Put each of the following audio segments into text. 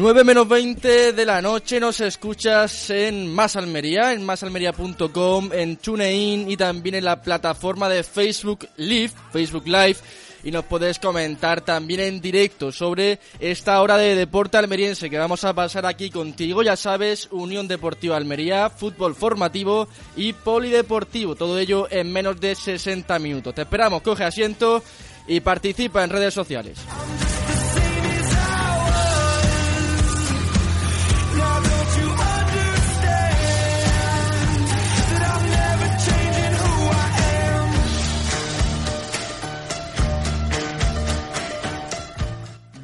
9 menos 20 de la noche nos escuchas en Más Almería, en masalmería.com, en TuneIn y también en la plataforma de Facebook Live, Facebook Live y nos puedes comentar también en directo sobre esta hora de deporte almeriense que vamos a pasar aquí contigo. Ya sabes, Unión Deportiva Almería, fútbol formativo y polideportivo. Todo ello en menos de 60 minutos. Te esperamos, coge asiento y participa en redes sociales.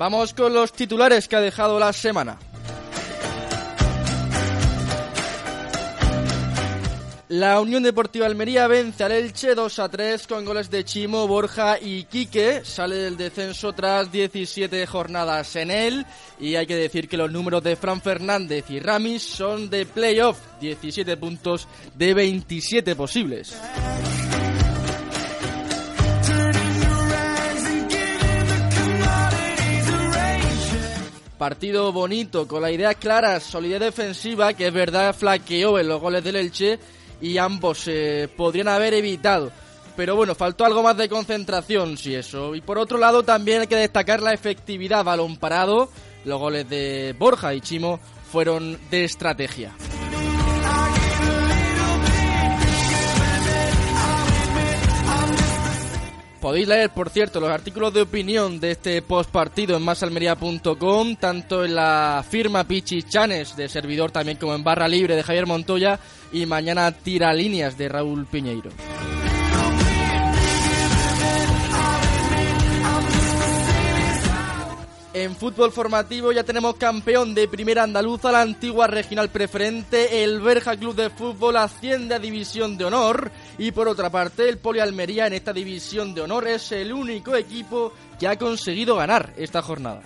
Vamos con los titulares que ha dejado la semana. La Unión Deportiva Almería vence al Elche 2 a 3 con goles de Chimo, Borja y Quique. Sale del descenso tras 17 jornadas en él. Y hay que decir que los números de Fran Fernández y Ramis son de playoff. 17 puntos de 27 posibles. Partido bonito, con la idea clara, solidez defensiva, que es verdad flaqueó en los goles del Elche y ambos se podrían haber evitado. Pero bueno, faltó algo más de concentración, si eso. Y por otro lado, también hay que destacar la efectividad balón parado. Los goles de Borja y Chimo fueron de estrategia. Podéis leer, por cierto, los artículos de opinión de este post partido en masalmería.com, tanto en la firma Pichi Chanes de servidor también como en barra libre de Javier Montoya y mañana tira líneas de Raúl Piñeiro. En fútbol formativo ya tenemos campeón de primera andaluza, la antigua regional preferente. El Berja Club de Fútbol asciende a División de Honor. Y por otra parte, el Poli Almería en esta División de Honor es el único equipo que ha conseguido ganar esta jornada.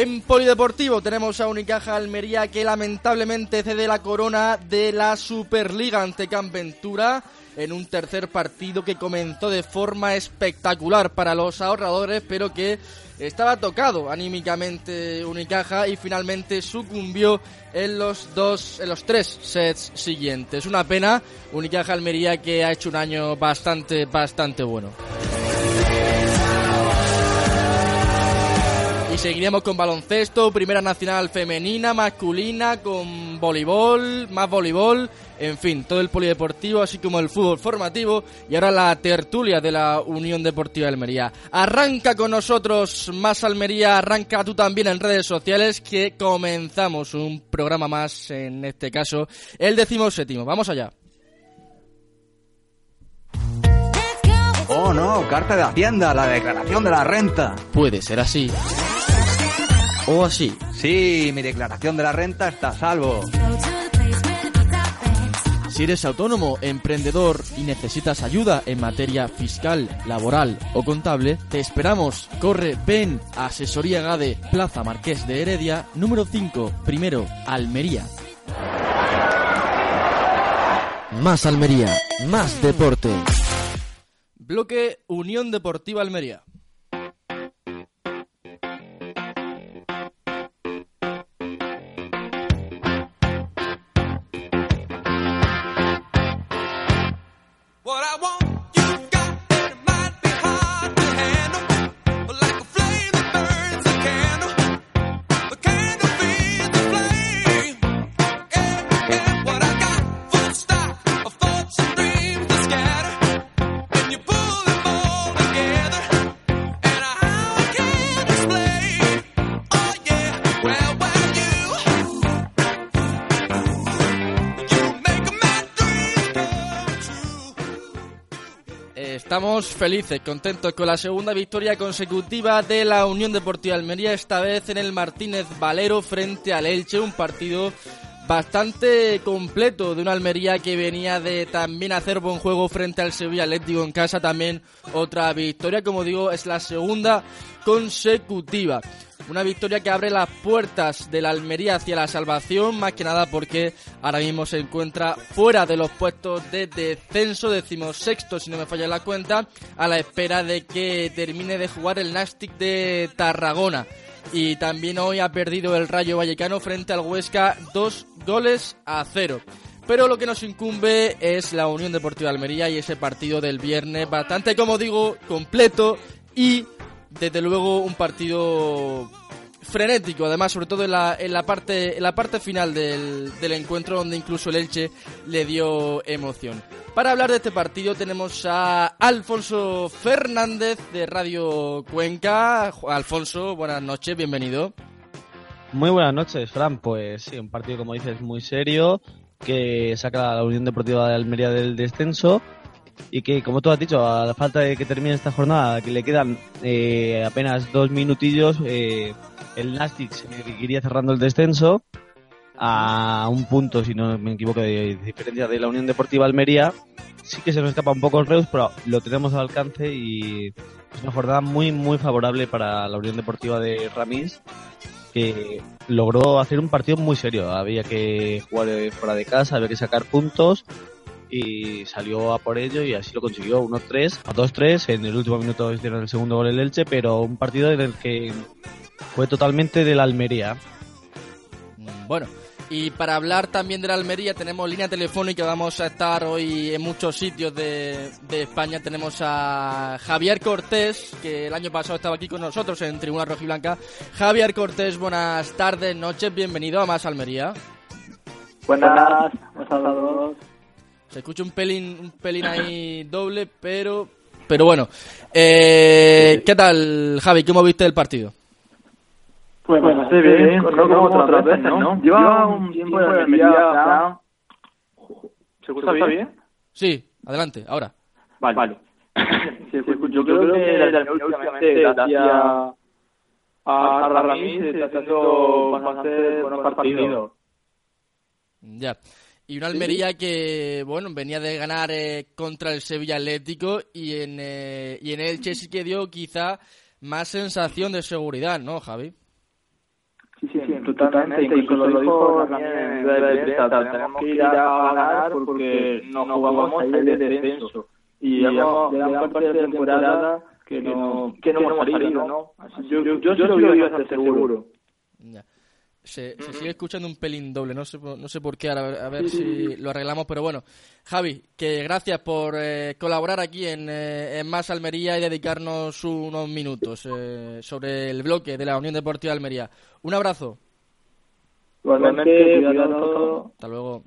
En Polideportivo tenemos a Unicaja Almería que lamentablemente cede la corona de la Superliga ante Campentura en un tercer partido que comenzó de forma espectacular para los ahorradores, pero que estaba tocado anímicamente Unicaja y finalmente sucumbió en los dos, en los tres sets siguientes. Una pena, Unicaja Almería que ha hecho un año bastante, bastante bueno. Seguiremos con baloncesto, primera nacional femenina, masculina, con voleibol, más voleibol, en fin, todo el polideportivo, así como el fútbol formativo y ahora la tertulia de la Unión Deportiva de Almería. Arranca con nosotros más Almería, arranca tú también en redes sociales que comenzamos un programa más, en este caso el decimoséptimo. Vamos allá. Oh no, carta de Hacienda, la declaración de la renta. Puede ser así o así. Sí, mi declaración de la renta está a salvo. Si eres autónomo, emprendedor y necesitas ayuda en materia fiscal, laboral o contable, te esperamos. Corre, ven a Asesoría Gade, Plaza Marqués de Heredia, número 5, primero, Almería. Más Almería, más deporte. Bloque Unión Deportiva Almería. Estamos felices, contentos con la segunda victoria consecutiva de la Unión Deportiva Almería, esta vez en el Martínez Valero frente al Elche, un partido bastante completo de una Almería que venía de también hacer buen juego frente al Sevilla Atlético en casa, también otra victoria, como digo, es la segunda consecutiva. Una victoria que abre las puertas de la Almería hacia la salvación, más que nada porque ahora mismo se encuentra fuera de los puestos de descenso, decimos sexto si no me falla la cuenta, a la espera de que termine de jugar el Nastic de Tarragona. Y también hoy ha perdido el Rayo Vallecano frente al Huesca dos goles a cero. Pero lo que nos incumbe es la Unión Deportiva Almería y ese partido del viernes bastante, como digo, completo y desde luego un partido frenético, además, sobre todo en la, en la, parte, en la parte final del, del encuentro, donde incluso el Elche le dio emoción. Para hablar de este partido tenemos a Alfonso Fernández de Radio Cuenca. Alfonso, buenas noches, bienvenido. Muy buenas noches, Fran. Pues sí, un partido, como dices, muy serio, que saca a la Unión Deportiva de Almería del descenso y que, como tú has dicho, a la falta de que termine esta jornada, que le quedan eh, apenas dos minutillos, eh, el Nastic iría cerrando el descenso a un punto, si no me equivoco, de diferencia de la Unión Deportiva Almería. Sí que se nos escapa un poco el Reus, pero lo tenemos al alcance y es una jornada muy, muy favorable para la Unión Deportiva de Ramis, que logró hacer un partido muy serio. Había que jugar fuera de casa, había que sacar puntos y salió a por ello y así lo consiguió. 1-3 a 2-3 en el último minuto hicieron el segundo gol el Elche pero un partido en el que fue totalmente de la Almería. Bueno y para hablar también de la Almería tenemos línea telefónica vamos a estar hoy en muchos sitios de, de España. Tenemos a Javier Cortés que el año pasado estaba aquí con nosotros en Tribuna Rojiblanca. Javier Cortés buenas tardes noches bienvenido a Más Almería. Buenas, buenas a todos. Se escucha un pelín, un pelín ahí doble, pero, pero bueno. Eh, ¿Qué tal, Javi? ¿Cómo viste el partido? Pues bastante bien, no como otras veces, ¿no? Lleva un tiempo de Almería, ¿Se escucha bien? Sí, adelante, ahora. Vale. vale. yo creo que la últimamente, gracias a, a Ramírez, está haciendo bastante buenos partidos. Ya. Y una Almería que, bueno, venía de ganar eh, contra el Sevilla Atlético y en, eh, y en Elche sí que dio quizá más sensación de seguridad, ¿no, Javi? Sí, sí, totalmente. Incluso lo dijo también en la prensa. Tenemos que ir a ganar porque no jugamos ahí de descenso. Y llevamos gran parte de la temporada que no, que no hemos salido, ¿no? Yo, yo, yo, yo lo veo bastante seguro. Ya. Se, se, sigue escuchando un pelín doble, no sé, no sé por qué, ahora, a ver si lo arreglamos, pero bueno. Javi, que gracias por eh, colaborar aquí en, eh, en, Más Almería y dedicarnos unos minutos eh, sobre el bloque de la Unión Deportiva Almería. Un abrazo. Igualmente, Hasta luego.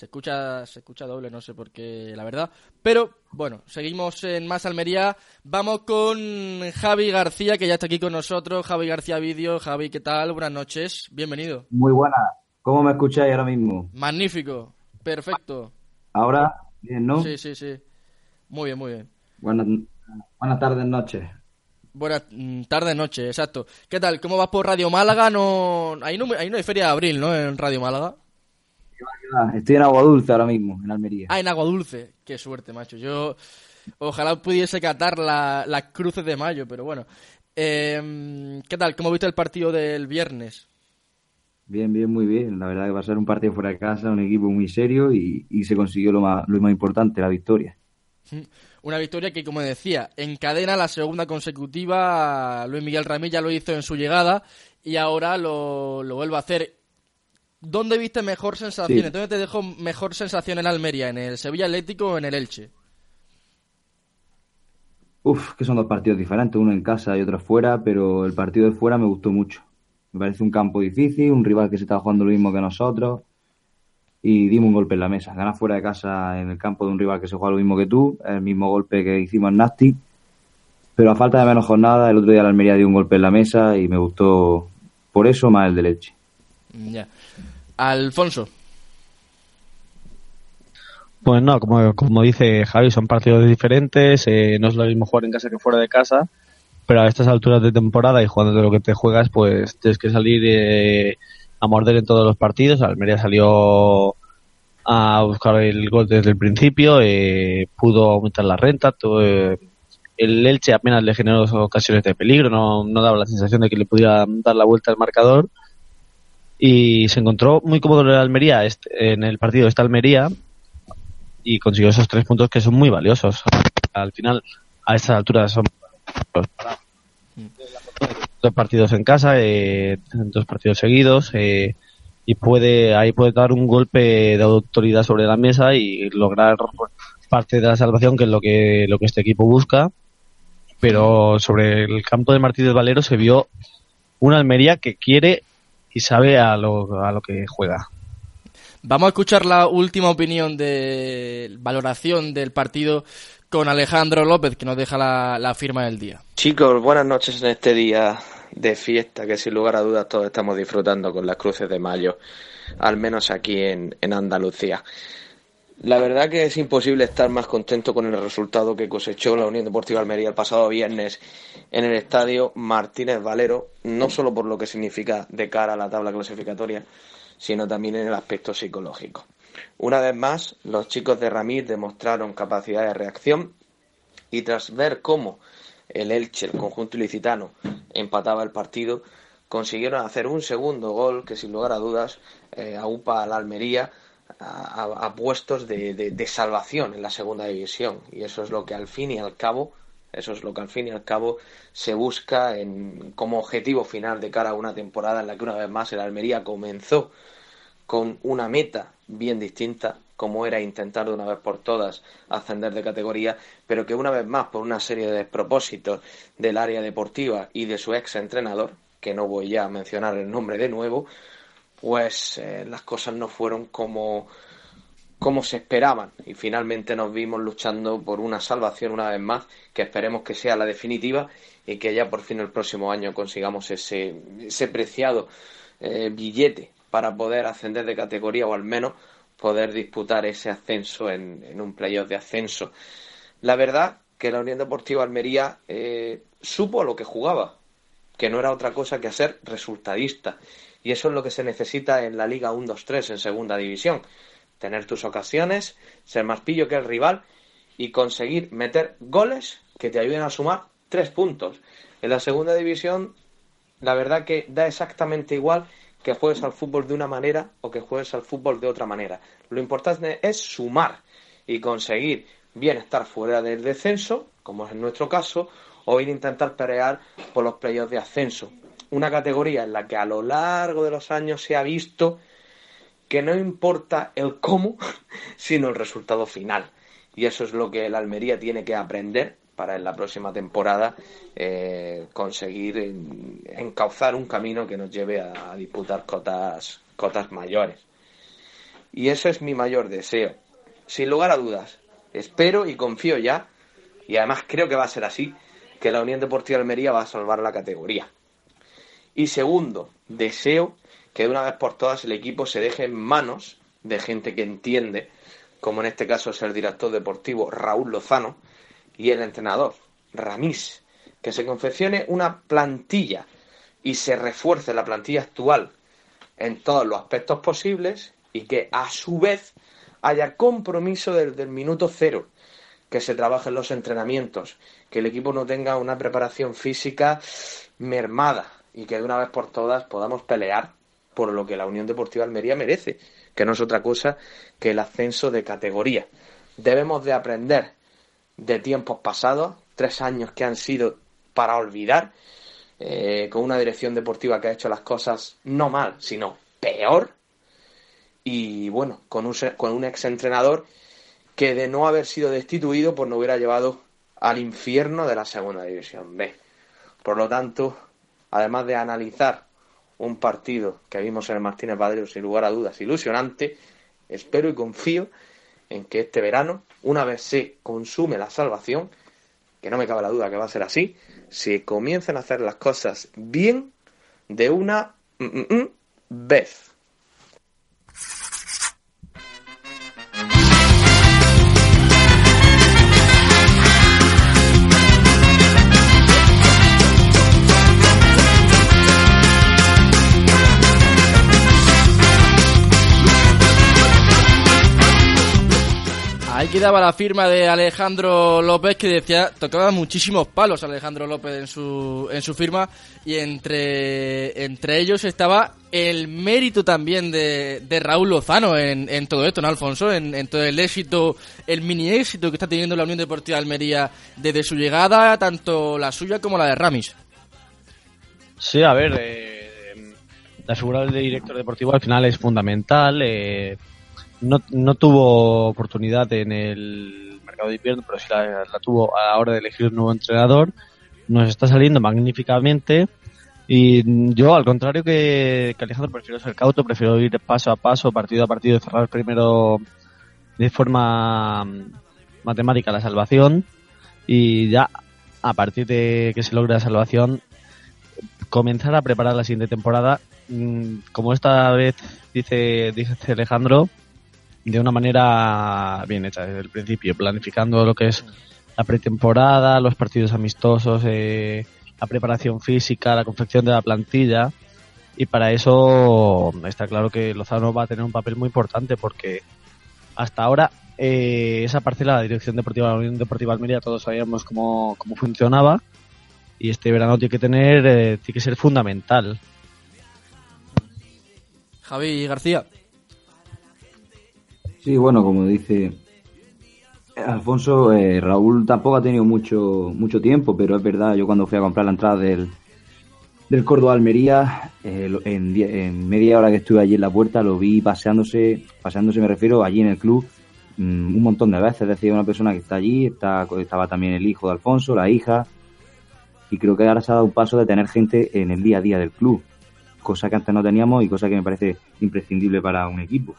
Se escucha, se escucha doble, no sé por qué, la verdad. Pero bueno, seguimos en Más Almería. Vamos con Javi García, que ya está aquí con nosotros. Javi García Vídeo. Javi, ¿qué tal? Buenas noches. Bienvenido. Muy buenas. ¿Cómo me escucháis ahora mismo? Magnífico. Perfecto. ¿Ahora? Bien, ¿no? Sí, sí, sí. Muy bien, muy bien. Buenas, buenas tardes, noches. Buenas tardes, noches, exacto. ¿Qué tal? ¿Cómo vas por Radio Málaga? No, ahí no, ahí no hay feria de abril, ¿no? En Radio Málaga. Estoy en Agua Dulce ahora mismo, en Almería. Ah, en Agua Dulce. Qué suerte, macho. Yo ojalá pudiese catar las la cruces de mayo, pero bueno. Eh, ¿Qué tal? ¿Cómo viste el partido del viernes? Bien, bien, muy bien. La verdad que va a ser un partido fuera de casa, un equipo muy serio y, y se consiguió lo más, lo más importante, la victoria. Una victoria que, como decía, encadena la segunda consecutiva. Luis Miguel Ramírez ya lo hizo en su llegada y ahora lo, lo vuelve a hacer. ¿Dónde viste mejor sensaciones? Sí. ¿Dónde te dejó mejor sensación en Almería? ¿En el Sevilla Atlético o en el Elche? Uf, que son dos partidos diferentes, uno en casa y otro fuera, pero el partido de fuera me gustó mucho. Me parece un campo difícil, un rival que se está jugando lo mismo que nosotros y dimos un golpe en la mesa. Ganas fuera de casa en el campo de un rival que se juega lo mismo que tú, el mismo golpe que hicimos en Nasty, pero a falta de menos jornada, el otro día la Almería dio un golpe en la mesa y me gustó por eso más el de leche. Ya. Alfonso. Pues no, como, como dice Javi, son partidos diferentes, eh, no es lo mismo jugar en casa que fuera de casa, pero a estas alturas de temporada y jugando de lo que te juegas, pues tienes que salir eh, a morder en todos los partidos. Almería salió a buscar el gol desde el principio, eh, pudo aumentar la renta, todo, eh, el Elche apenas le generó ocasiones de peligro, no, no daba la sensación de que le pudiera dar la vuelta al marcador y se encontró muy cómodo en Almería este, en el partido de esta Almería y consiguió esos tres puntos que son muy valiosos. Al final, a estas alturas son dos partidos en casa, eh, dos partidos seguidos, eh, y puede ahí puede dar un golpe de autoridad sobre la mesa y lograr parte de la salvación, que es lo que lo que este equipo busca. Pero sobre el campo de Martínez Valero se vio una Almería que quiere y sabe a lo, a lo que juega. Vamos a escuchar la última opinión de valoración del partido con Alejandro López, que nos deja la, la, firma del día. Chicos, buenas noches en este día de fiesta que sin lugar a dudas todos estamos disfrutando con las cruces de mayo, al menos aquí en, en Andalucía. La verdad que es imposible estar más contento con el resultado que cosechó la Unión Deportiva Almería el pasado viernes en el estadio Martínez Valero, no solo por lo que significa de cara a la tabla clasificatoria, sino también en el aspecto psicológico. Una vez más, los chicos de Ramírez demostraron capacidad de reacción y tras ver cómo el Elche, el conjunto ilicitano, empataba el partido, consiguieron hacer un segundo gol que sin lugar a dudas eh, aupa a la Almería a, puestos de, de, de, salvación en la segunda división. Y eso es lo que al fin y al cabo eso es lo que al fin y al cabo se busca en, como objetivo final de cara a una temporada en la que una vez más el Almería comenzó con una meta bien distinta como era intentar de una vez por todas ascender de categoría, pero que una vez más por una serie de despropósitos del área deportiva y de su ex entrenador, que no voy ya a mencionar el nombre de nuevo, pues eh, las cosas no fueron como, como se esperaban y finalmente nos vimos luchando por una salvación una vez más que esperemos que sea la definitiva y que ya por fin el próximo año consigamos ese, ese preciado eh, billete para poder ascender de categoría o al menos poder disputar ese ascenso en, en un playoff de ascenso. La verdad que la Unión Deportiva Almería eh, supo a lo que jugaba, que no era otra cosa que hacer resultadista. Y eso es lo que se necesita en la Liga 1-2-3 en segunda división. Tener tus ocasiones, ser más pillo que el rival y conseguir meter goles que te ayuden a sumar tres puntos. En la segunda división, la verdad que da exactamente igual que juegues al fútbol de una manera o que juegues al fútbol de otra manera. Lo importante es sumar y conseguir bien estar fuera del descenso, como es en nuestro caso, o ir a intentar pelear por los playoffs de ascenso. Una categoría en la que a lo largo de los años se ha visto que no importa el cómo, sino el resultado final. Y eso es lo que el Almería tiene que aprender para en la próxima temporada eh, conseguir en, encauzar un camino que nos lleve a, disputar cotas, cotas mayores. Y eso es mi mayor deseo. Sin lugar a dudas, espero y confío ya, y además creo que va a ser así, que la Unión Deportiva Almería va a salvar la categoría. Y segundo, deseo que de una vez por todas el equipo se deje en manos de gente que entiende, como en este caso es el director deportivo Raúl Lozano y el entrenador Ramís, que se confeccione una plantilla y se refuerce la plantilla actual en todos los aspectos posibles y que a su vez haya compromiso desde el minuto cero, que se trabaje en los entrenamientos, que el equipo no tenga una preparación física mermada y que de una vez por todas podamos pelear por lo que la Unión Deportiva Almería merece, que no es otra cosa que el ascenso de categoría. Debemos de aprender de tiempos pasados, tres años que han sido para olvidar, eh, con una dirección deportiva que ha hecho las cosas no mal, sino peor, y bueno, con un, con un ex entrenador que de no haber sido destituido, pues no hubiera llevado al infierno de la segunda división B. Por lo tanto, además de analizar un partido que vimos en el Martínez Valero sin lugar a dudas ilusionante, espero y confío en que este verano, una vez se consume la salvación, que no me cabe la duda que va a ser así, se comiencen a hacer las cosas bien de una mm, mm, mm, vez. Aquí daba la firma de Alejandro López que decía, tocaba muchísimos palos Alejandro López en su, en su firma y entre, entre ellos estaba el mérito también de, de Raúl Lozano en, en, todo esto, ¿no, Alfonso? En, en, todo el éxito, el mini éxito que está teniendo la Unión Deportiva de Almería desde su llegada, tanto la suya como la de Ramis. Sí, a ver, eh, la figura del director deportivo al final es fundamental. Eh, no, no tuvo oportunidad en el mercado de invierno, pero sí la, la, tuvo a la hora de elegir un nuevo entrenador. Nos está saliendo magníficamente. Y yo, al contrario que, Alejandro, prefiero ser cauto, prefiero ir paso a paso, partido a partido, cerrar primero de forma matemática la salvación. Y ya, a partir de que se logre la salvación, comenzar a preparar la siguiente temporada. Como esta vez dice, dice Alejandro, de una manera bien hecha desde el principio, planificando lo que es la pretemporada, los partidos amistosos, eh, la preparación física, la confección de la plantilla. Y para eso está claro que Lozano va a tener un papel muy importante porque hasta ahora eh, esa parcela la Dirección Deportiva de la Unión Deportiva Almería todos sabíamos cómo, cómo funcionaba y este verano tiene que tener, eh, tiene que ser fundamental. Javi García. Sí, bueno, como dice Alfonso, eh, Raúl tampoco ha tenido mucho mucho tiempo, pero es verdad, yo cuando fui a comprar la entrada del, del Córdoba Almería, eh, en, media hora que estuve allí en la puerta, lo vi paseándose, paseándose me refiero, allí en el club, mmm, un montón de veces. Es decir, una persona que está allí, está, estaba también el hijo de Alfonso, la hija, y creo que ahora se ha dado un paso de tener gente en el día a día del club, cosa que antes no teníamos y cosa que me parece imprescindible para un equipo.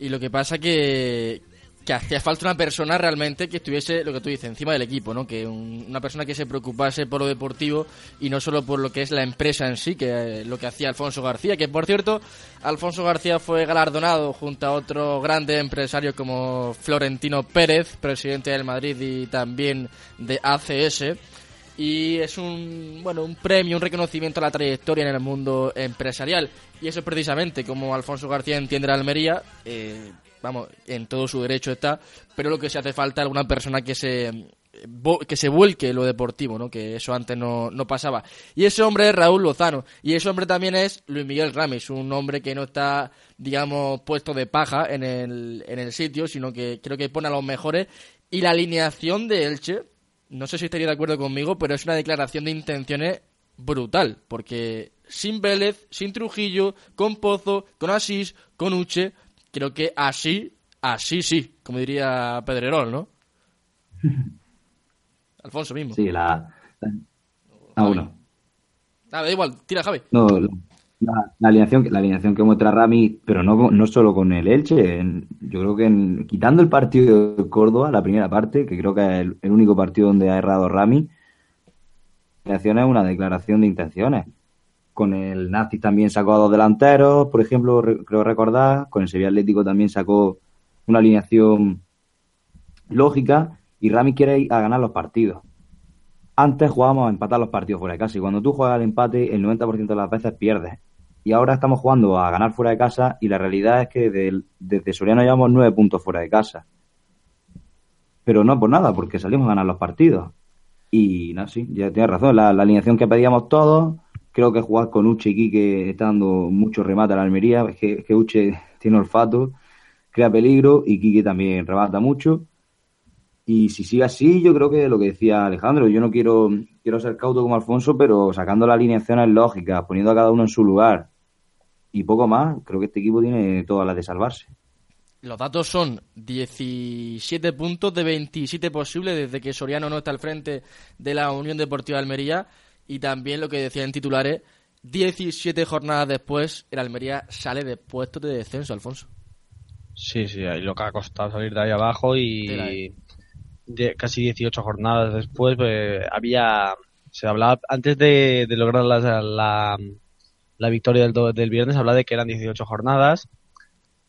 Y lo que pasa que, que hacía falta una persona realmente que estuviese, lo que tú dices, encima del equipo, ¿no? Que un, una persona que se preocupase por lo deportivo y no solo por lo que es la empresa en sí, que lo que hacía Alfonso García, que por cierto, Alfonso García fue galardonado junto a otros grandes empresarios como Florentino Pérez, presidente del Madrid y también de ACS y es un bueno un premio, un reconocimiento a la trayectoria en el mundo empresarial y eso es precisamente como Alfonso García entiende la Almería, eh, vamos, en todo su derecho está, pero lo que se hace falta es alguna persona que se que se vuelque lo deportivo, ¿no? Que eso antes no, no pasaba. Y ese hombre es Raúl Lozano. Y ese hombre también es Luis Miguel Ramis, un hombre que no está, digamos, puesto de paja en el, en el sitio, sino que creo que pone a los mejores. Y la alineación de Elche, no sé si estaría de acuerdo conmigo, pero es una declaración de intenciones brutal, porque sin Vélez, sin Trujillo, con Pozo, con Asís, con Uche, creo que así, así sí, como diría Pedrerol, ¿no? Alfonso mismo. Sí, la... la... Ah, bueno. Nada, da igual, tira Javi. No, la, la, alineación, la alineación que muestra Rami, pero no, no solo con el Elche, en, yo creo que en, quitando el partido de Córdoba, la primera parte, que creo que es el, único partido donde ha errado Rami, la alineación es una declaración de intenciones. Con el Nazi también sacó a dos delanteros, por ejemplo, re, creo recordar, con el Sevilla Atlético también sacó una alineación lógica y Rami quiere ir a ganar los partidos. Antes jugábamos a empatar los partidos fuera de casa y cuando tú juegas al empate el 90% de las veces pierdes. Y ahora estamos jugando a ganar fuera de casa y la realidad es que desde, desde Soriano llevamos nueve puntos fuera de casa. Pero no por nada, porque salimos a ganar los partidos. Y no, sí, ya tienes razón, la, alineación que pedíamos todos, creo que jugar con Uche y Quique está dando mucho remate a la Almería, es que, es que Uche tiene olfato, crea peligro y Quique también remata mucho. Y si sigue así, yo creo que lo que decía Alejandro, yo no quiero, quiero ser cauto como Alfonso, pero sacando las alineaciones lógicas, poniendo a cada uno en su lugar y poco más, creo que este equipo tiene todas las de salvarse. Los datos son 17 puntos de 27 posibles desde que Soriano no está al frente de la Unión Deportiva de Almería y también lo que decía en titulares, 17 jornadas después el Almería sale de puestos de descenso, Alfonso. Sí, sí, ahí lo que ha costado salir de ahí abajo y de casi 18 jornadas después pues, había se hablaba antes de, de lograr la, la, la, victoria del, del viernes hablaba de que eran 18 jornadas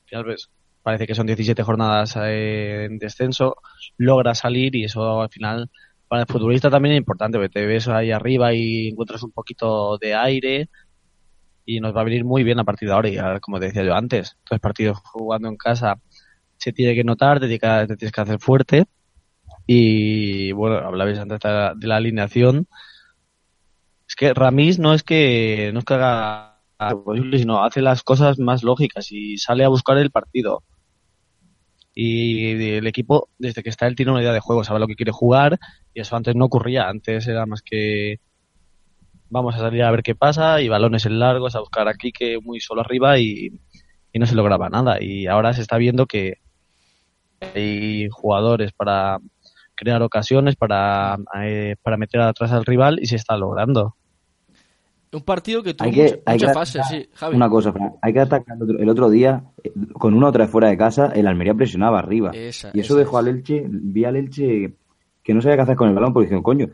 final pues, parece que son 17 jornadas eh, en descenso logra salir y eso al final para el futbolista también es importante porque te ves ahí arriba y encuentras un poquito de aire y nos va a venir muy bien a partir de ahora y como te decía yo antes tres partidos jugando en casa se tiene que notar, te tienes que hacer fuerte. Y bueno, hablabais antes de la alineación. Que Ramis no es que no es posible, sino hace las cosas más lógicas y sale a buscar el partido. Y el equipo, desde que está él, tiene una idea de juego, sabe lo que quiere jugar y eso antes no ocurría. Antes era más que vamos a salir a ver qué pasa y balones en largos a buscar aquí que muy solo arriba y, y no se lograba nada. Y ahora se está viendo que hay jugadores para crear ocasiones, para, eh, para meter atrás al rival y se está logrando. Un partido que tuvo muchas fases, sí, Javi. Una cosa, hay que atacar el otro, día, eh, con uno o tres fuera de casa, el Almería presionaba arriba. y eso dejó al Elche, vi al Elche que no sabía qué hacer con el balón, porque dijeron, coño,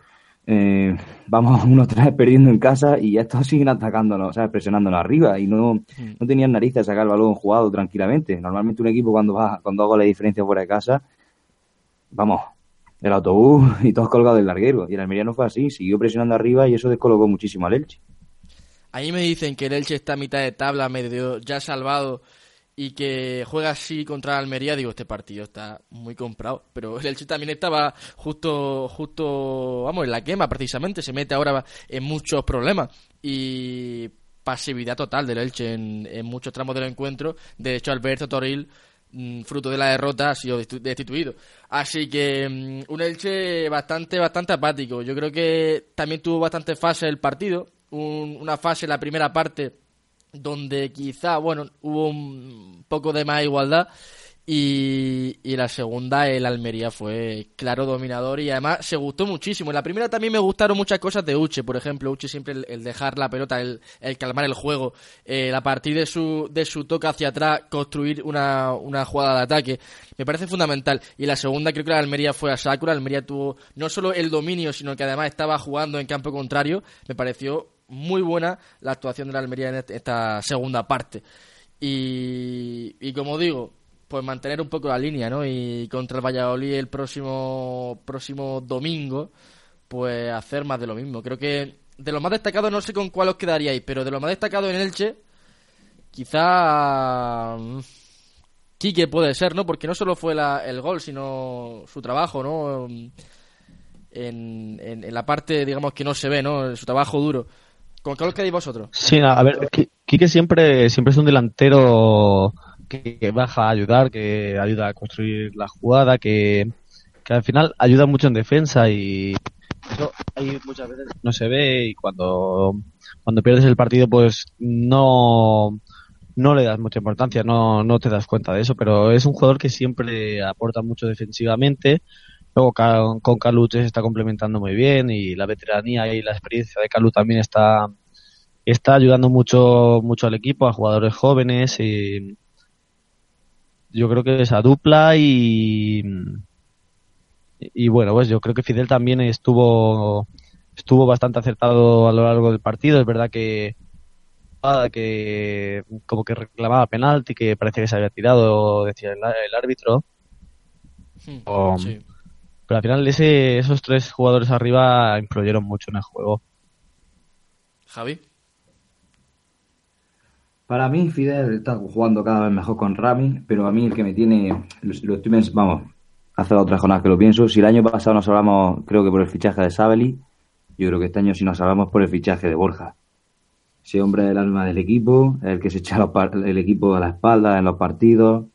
eh, vamos unos tres perdiendo en casa y estos siguen atacándonos, o sea, presionándonos arriba y no, mm. no tenían narices de sacar el balón jugado tranquilamente. Normalmente un equipo cuando va, cuando hago la diferencia fuera de casa, vamos, el autobús y todos colgados del larguero. Y el Almería no fue así, siguió presionando arriba y eso descolocó muchísimo al Elche. Ahí me dicen que el Elche está a mitad de tabla, medio ya salvado y que juega así contra Almería, digo, este partido está muy comprado. Pero el Elche también estaba justo, justo, vamos, en la quema precisamente, se mete ahora en muchos problemas. Y pasividad total del Elche en, en muchos tramos del encuentro. De hecho, Alberto Toril, mm, fruto de la derrota, ha sido destituido. Así que mm, un Elche bastante, bastante apático. Yo creo que también tuvo bastante fase el partido una fase, la primera parte, donde quizá, bueno, hubo un poco de más igualdad. Y, la segunda, el Almería fue claro dominador y además se gustó muchísimo. En la primera también me gustaron muchas cosas de Uche, por ejemplo, Uche siempre el, dejar la pelota, el, calmar el juego, eh, a partir de su, de su toque hacia atrás, construir una, una jugada de ataque, me parece fundamental. Y la segunda creo que la Almería fue a Sakura, Almería tuvo no solo el dominio, sino que además estaba jugando en campo contrario, me pareció muy buena la actuación de la Almería en esta segunda parte. Y, y como digo, pues mantener un poco la línea, ¿no? Y contra el Valladolid el próximo, próximo domingo, pues hacer más de lo mismo. Creo que de lo más destacado, no sé con cuál os quedaríais, pero de lo más destacado en Elche, quizá mm, Quique puede ser, ¿no? Porque no solo fue el gol, sino su trabajo, ¿no? En, en, la parte, digamos, que no se ve, ¿no? Su trabajo duro. ¿Con qué os quedáis vosotros? Sí, a ver, Quique siempre, siempre es un delantero que, baja a ayudar, que ayuda a construir la jugada, que, al final ayuda mucho en defensa y eso ahí muchas veces no se ve y cuando, cuando pierdes el partido pues no, no le das mucha importancia, no, no te das cuenta de eso, pero es un jugador que siempre aporta mucho defensivamente. Luego con Calu se está complementando muy bien y la veteranía y la experiencia de Calu también está, está ayudando mucho, mucho al equipo, a jugadores jóvenes y yo creo que esa dupla y y bueno, pues yo creo que Fidel también estuvo estuvo bastante acertado a lo largo del partido. Es verdad que que como que reclamaba penalti, que parecía que se había tirado, decía el, árbitro. Hmm, pero al final ese, esos tres jugadores arriba influyeron mucho en el juego. Javi. Para mí, Fidel está jugando cada vez mejor con Rami, pero a mí el que me tiene, lo, estoy vamos, hace otras jornadas que lo pienso. Si el año pasado nos hablamos, creo que por el fichaje de Sabeli, yo creo que este año sí nos hablamos por el fichaje de Borja. Ese hombre del alma del equipo, el que se echa el equipo a la espalda en los partidos.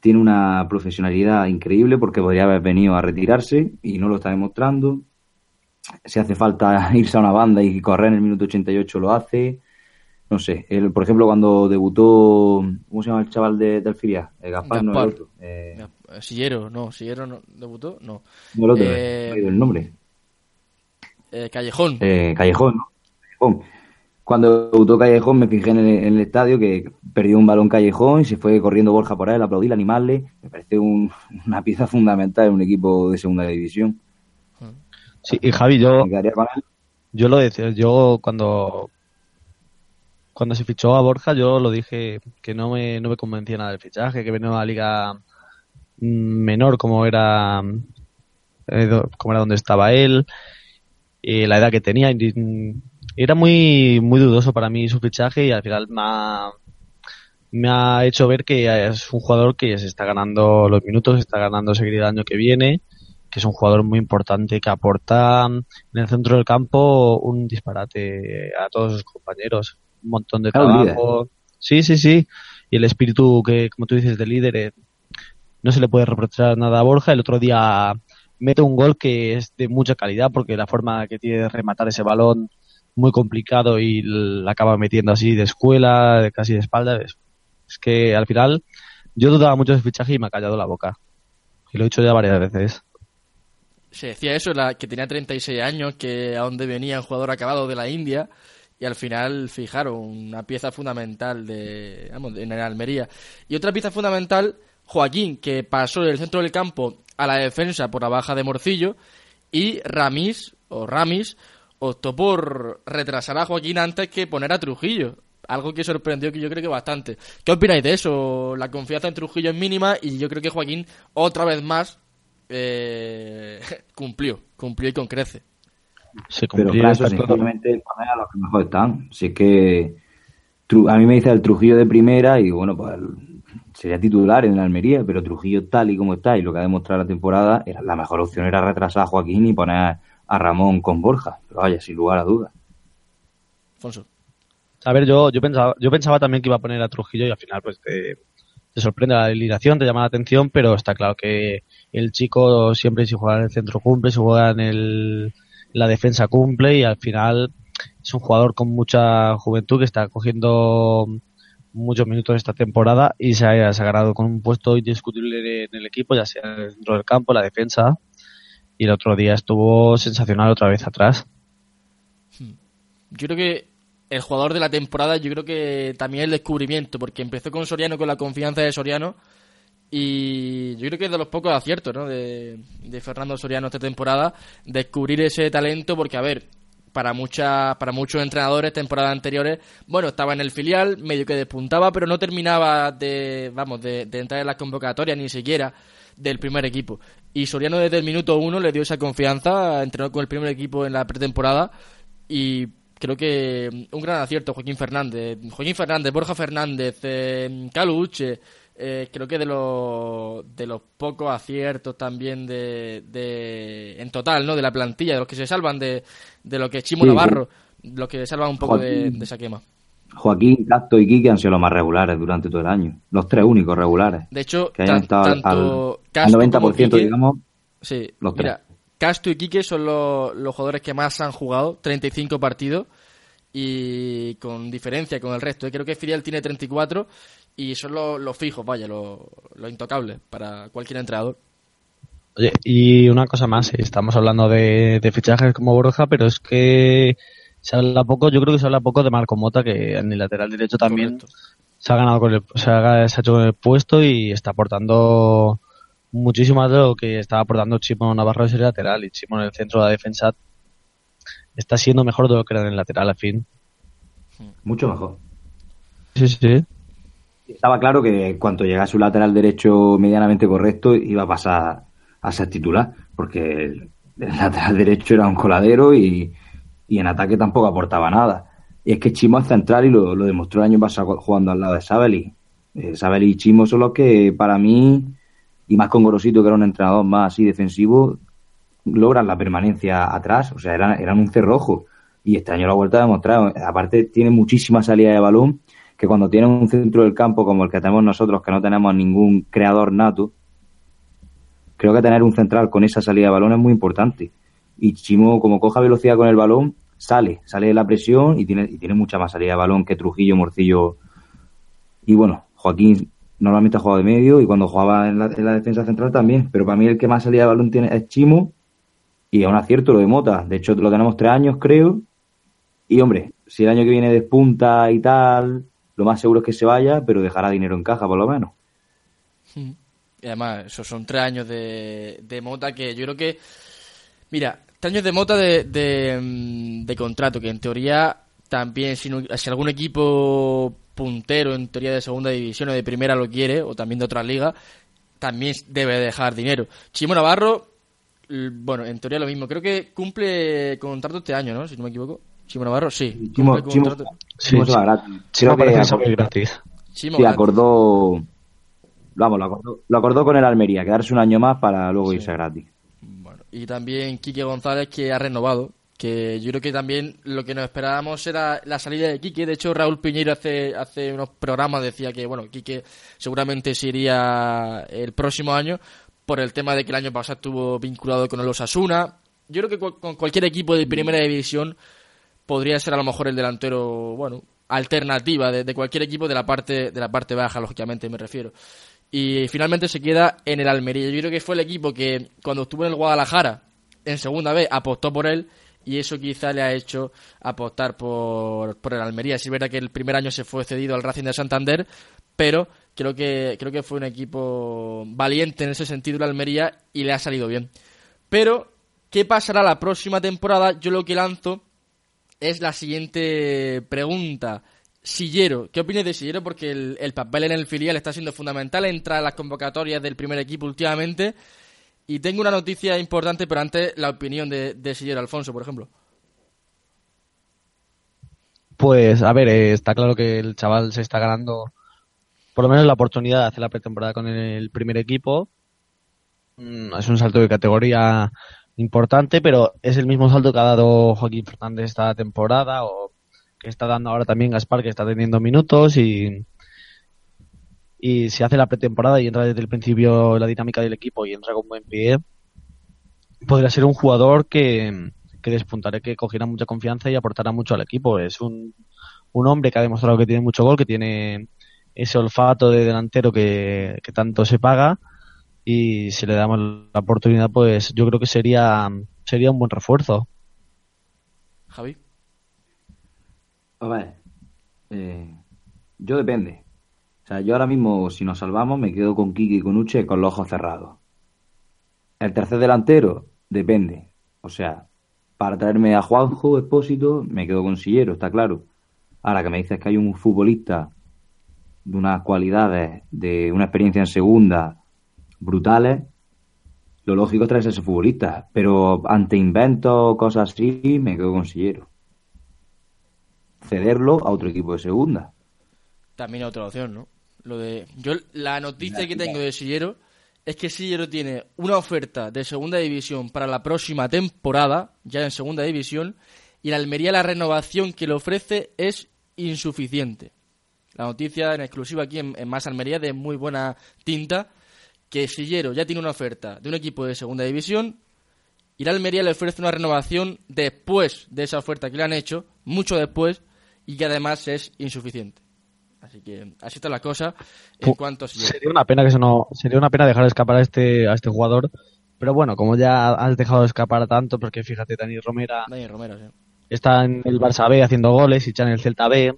Tiene una profesionalidad increíble porque podría haber venido a retirarse y no lo está demostrando. Si hace falta irse a una banda y correr en el minuto 88 lo hace no sé, el, por ejemplo, cuando debutó, ¿cómo se llama el chaval de, de Alfiria? Eh, Gaspar, no, el otro. Eh... Sillero, no, Sillero no, debutó, no. No, el otro, eh, el nombre. Eh, Callejón. Eh, Callejón, ¿no? Callejón. Cuando debutó Callejón me fijé en el, estadio que perdió un balón Callejón y se fue corriendo Borja por él, aplaudir, animarle. Me parece un, una pieza fundamental en un equipo de segunda división. Sí, y Javi, yo, yo lo decía, yo cuando, cuando se fichó a Borja yo lo dije que no me, no me convencía nada del fichaje, que venía a una liga menor como era eh, como era donde estaba él, y la edad que tenía. Era muy muy dudoso para mí su fichaje y al final me ha, me ha hecho ver que es un jugador que se está ganando los minutos, se está ganando seguir el año que viene, que es un jugador muy importante que aporta en el centro del campo un disparate a todos sus compañeros, un montón de trabajo. Sí, sí, sí. Y el espíritu que, como tú dices, de líder, eh, no se le puede reprochar nada a Borja. El otro día mete un gol que es de mucha calidad porque la forma que tiene de rematar ese balón muy complicado y la acaba metiendo así de escuela, casi de espalda. Es, que al final yo dudaba mucho de fichaje y me ha callado la boca. Y lo he dicho ya varias veces. Se decía eso, la, que tenía 36 años, que a dónde venía un jugador acabado de la India y al final fijaron una pieza fundamental de, en el Almería. Y otra pieza fundamental, Joaquín, que pasó del centro del campo a la defensa por la baja de Morcillo y Ramis, o Ramis, optó por retrasar a Joaquín antes que poner a Trujillo. Algo que sorprendió que yo creo que bastante. ¿Qué opináis de eso? La confianza en Trujillo es mínima y yo creo que Joaquín otra vez más eh, cumplió, cumplió y con crece. Se cumplió, Pero eso sencillamente poner a los que mejor están. Si es que a mí me dice el Trujillo de primera y bueno, pues sería titular en la Almería, pero Trujillo tal y como está y lo que ha demostrado la temporada, era, la mejor opción era retrasar a Joaquín y poner a Ramón con Borja. Pero vaya, sin lugar a dudas. Alfonso. A ver, yo, yo, pensaba, yo pensaba también que iba a poner a Trujillo y al final pues te, sorprende la alineación, te llama la atención, pero está claro que el chico siempre si juega en el centro cumple, si juega en el, la defensa cumple y al final es un jugador con mucha juventud que está cogiendo muchos minutos esta temporada y se ha, se ganado con un puesto indiscutible en el equipo, ya sea dentro del campo, la defensa. Y el otro día estuvo sensacional otra vez atrás. Yo creo que el jugador de la temporada, yo creo que también el descubrimiento, porque empezó con Soriano, con la confianza de Soriano, y yo creo que es de los pocos aciertos ¿no? de, de Fernando Soriano esta temporada, descubrir ese talento, porque a ver, para muchas para muchos entrenadores temporadas anteriores bueno estaba en el filial medio que despuntaba pero no terminaba de vamos de, entrar en las convocatorias ni siquiera del primer equipo. Y Soriano desde el minuto uno le dio esa confianza entrenó con el primer equipo en la pretemporada y creo que un gran acierto Joaquín Fernández. Joaquín Fernández Borja Fernández eh, Caluche eh, creo que de los de los pocos aciertos también de, de en total no de la plantilla de los que se salvan de, de lo que es Chimo Navarro los que salvan un poco de, esa quema Joaquín, Cacto y Quique han sido los más regulares durante todo el año. Los tres únicos regulares. De hecho, que hayan estado al, 90%, digamos. Sí, los mira, Castro y Quique son los, los, jugadores que más han jugado, 35 partidos, y con diferencia con el resto. ¿eh? Creo que Fidel tiene 34 y son los, fijos, vaya, los, intocables para cualquier entrenador. Oye, y una cosa más, estamos hablando de, fichajes como Borja, pero es que se habla poco, yo creo que se habla poco de Marco Mota, que en el lateral derecho también se ha ganado con el, se ha, hecho con el puesto y está aportando muchísimo más de lo que estaba aportando Chimo Navarro ese lateral y Chimo en el centro de la defensa está siendo mejor de lo que era en el lateral al fin. Mucho mejor. Sí, sí estaba claro que cuando llegase un lateral derecho medianamente correcto iba a pasar a ser titular, porque el, lateral derecho era un coladero y, en ataque tampoco aportaba nada. Y es que Chimo es central y lo, demostró el año pasado jugando al lado de Sabeli. Eh, Sabeli y Chimo son los que para mí, y más con Gorosito que era un entrenador más así defensivo, logran la permanencia atrás, o sea, eran, eran un cerrojo. Y este año lo ha vuelto a demostrar. Aparte, tiene muchísima salida de balón que cuando tienes un centro del campo como el que tenemos nosotros, que no tenemos ningún creador nato, creo que tener un central con esa salida de balón es muy importante. Y Chimo, como coja velocidad con el balón, sale, sale de la presión y tiene, y tiene mucha más salida de balón que Trujillo, Morcillo. Y bueno, Joaquín normalmente ha jugado de medio y cuando jugaba en la, defensa central también, pero para mí el que más salida de balón tiene es Chimo y a un acierto lo de Mota. De hecho, lo tenemos tres años, creo. Y hombre, si el año que viene despunta y tal, lo más seguro es que se vaya, pero dejará dinero en caja por lo menos. Y además, esos son tres años de, de Mota que yo creo que... Mira, tres años de Mota de, de, contrato, que en teoría también, si, si, algún equipo puntero en teoría de segunda división o de primera lo quiere, o también de otra liga, también debe dejar dinero. Chimo Navarro, bueno, en teoría lo mismo. Creo que cumple contrato este año, ¿no? Si no me equivoco. Chimo Navarro, sí. Chimo, Chimo, Chimo, Chimo, gratis. Creo que gratis. Sí, acordó. Vamos, lo acordó, lo acordó con el Almería, quedarse un año más para luego irse gratis. Y también Quique González, que ha renovado, que yo creo que también lo que nos esperábamos era la salida de Quique. De hecho, Raúl Piñero hace, hace unos programas decía que, bueno, Quique seguramente se iría el próximo año por el tema de que el año pasado estuvo vinculado con el Osasuna. Yo creo que con cualquier equipo de primera división podría ser a lo mejor el delantero, bueno, alternativa de, cualquier equipo de la parte de la parte baja, lógicamente me refiero. Y finalmente se queda en el Almería. Yo creo que fue el equipo que cuando estuvo en el Guadalajara en segunda vez apostó por él y eso quizá le ha hecho apostar por, por el Almería. Es verdad que el primer año se fue cedido al Racing de Santander, pero creo que, creo que fue un equipo valiente en ese sentido el Almería y le ha salido bien. Pero, ¿qué pasará la próxima temporada? Yo lo que lanzo es la siguiente pregunta. Sillero, ¿qué opinas de Sillero? Porque el, papel en el filial está siendo fundamental, entra en las convocatorias del primer equipo últimamente y tengo una noticia importante, pero antes la opinión de, de Sillero Alfonso, por ejemplo. Pues, a ver, eh, está claro que el chaval se está ganando por lo menos la oportunidad de hacer la pretemporada con el primer equipo. Mm, es un salto de categoría importante, pero es el mismo salto que ha dado Joaquín Fernández esta temporada o que está dando ahora también Gaspar, que está teniendo minutos y, y si hace la pretemporada y entra desde el principio la dinámica del equipo y entra con buen pie, podría ser un jugador que, que despuntará, que cogerá mucha confianza y aportará mucho al equipo. Es un, un hombre que ha demostrado que tiene mucho gol, que tiene ese olfato de delantero que, tanto se paga y si le damos la oportunidad, pues yo creo que sería, sería un buen refuerzo. Javi. A ver, eh, yo depende. O sea, yo ahora mismo, si nos salvamos, me quedo con Kiki y con Uche con los ojos cerrados. El tercer delantero, depende. O sea, para traerme a Juanjo Expósito, me quedo con Sillero, está claro. Ahora que me dices que hay un futbolista de unas cualidades, de una experiencia en segunda brutales, lo lógico es traerse a ese futbolista. Pero ante inventos, cosas así, me quedo con Sillero. Cederlo a otro equipo de segunda. También otra opción, ¿no? Lo de, yo la noticia que tengo de Sillero es que Sillero tiene una oferta de segunda división para la próxima temporada, ya en segunda división, y en Almería la renovación que le ofrece es insuficiente. La noticia en exclusiva aquí en, Más Almería de muy buena tinta, que Sillero ya tiene una oferta de un equipo de segunda división y la Almería le ofrece una renovación después de esa oferta que le han hecho, mucho después, y que además es insuficiente. Así que así está la cosa en cuanto Sería una pena que se no, sería una pena dejar escapar a este, a este jugador, pero bueno, como ya has dejado escapar tanto, porque fíjate, Dani Romera, está en el Barça B haciendo goles y ya en el Celta B,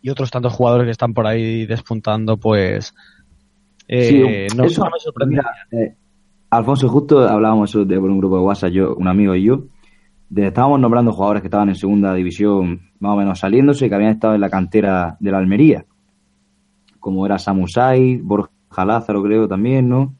y otros tantos jugadores que están por ahí despuntando, pues eh, no, eso, me sorprendía. Eh, Alfonso, justo hablábamos eso de, por un grupo de WhatsApp, yo, un amigo y yo, de, estábamos nombrando jugadores que estaban en segunda división, más o menos saliéndose, que habían estado en la cantera de la Almería, como era Samusai, Borja Lázaro creo también, ¿no?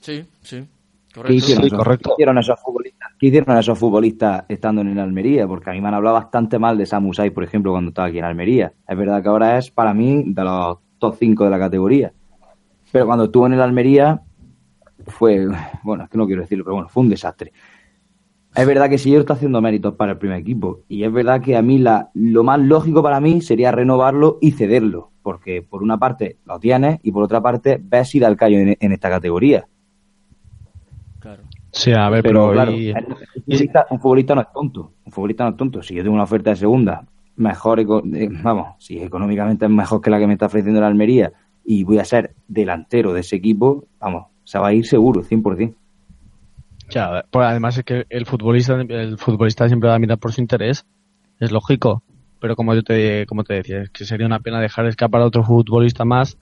Sí, sí. Correcto. ¿Qué hicieron, esos futbolistas? ¿Qué hicieron esos futbolistas estando en Almería? Porque a mí me han hablado bastante mal de Samusai, por ejemplo, cuando estaba aquí en Almería. Es verdad que ahora es, para mí, de los top 5 de la categoría. Pero cuando estuvo en el Almería, fue, bueno, es que no quiero decirlo, pero bueno, fue un desastre. Es verdad que yo está haciendo méritos para el primer equipo. Y es verdad que a mí la, lo más lógico para mí sería renovarlo y cederlo. Porque por una parte lo tienes y por otra parte ves si da el callo en esta categoría. Sí, a ver, pero, claro, un, futbolista, no es tonto. Un futbolista no es tonto. Si yo tengo una oferta de segunda, mejor, eh, vamos, si económicamente es mejor que la que me está ofreciendo la Almería y voy a ser delantero de ese equipo, vamos, se va a ir seguro, 100%. Ya, pues además es que el futbolista, el futbolista siempre va a mirar por su interés, es lógico. Pero como yo te, como te decía, es que sería una pena dejar escapar a otro futbolista más